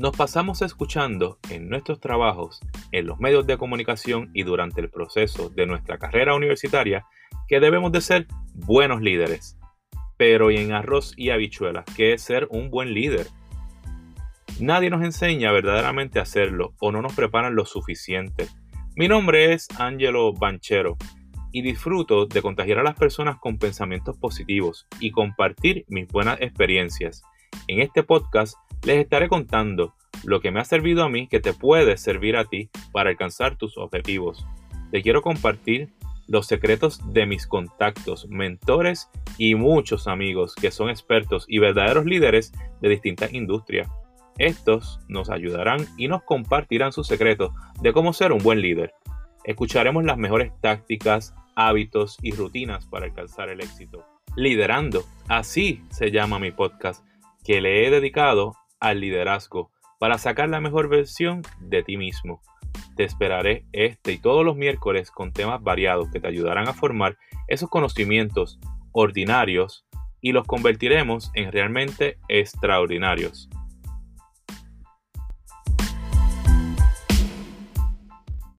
Nos pasamos escuchando en nuestros trabajos, en los medios de comunicación y durante el proceso de nuestra carrera universitaria que debemos de ser buenos líderes. Pero y en arroz y habichuelas, ¿qué es ser un buen líder? Nadie nos enseña verdaderamente a hacerlo o no nos preparan lo suficiente. Mi nombre es Angelo Banchero y disfruto de contagiar a las personas con pensamientos positivos y compartir mis buenas experiencias. En este podcast les estaré contando lo que me ha servido a mí que te puede servir a ti para alcanzar tus objetivos. Te quiero compartir los secretos de mis contactos, mentores y muchos amigos que son expertos y verdaderos líderes de distintas industrias. Estos nos ayudarán y nos compartirán sus secretos de cómo ser un buen líder. Escucharemos las mejores tácticas, hábitos y rutinas para alcanzar el éxito. Liderando, así se llama mi podcast, que le he dedicado al liderazgo para sacar la mejor versión de ti mismo. Te esperaré este y todos los miércoles con temas variados que te ayudarán a formar esos conocimientos ordinarios y los convertiremos en realmente extraordinarios.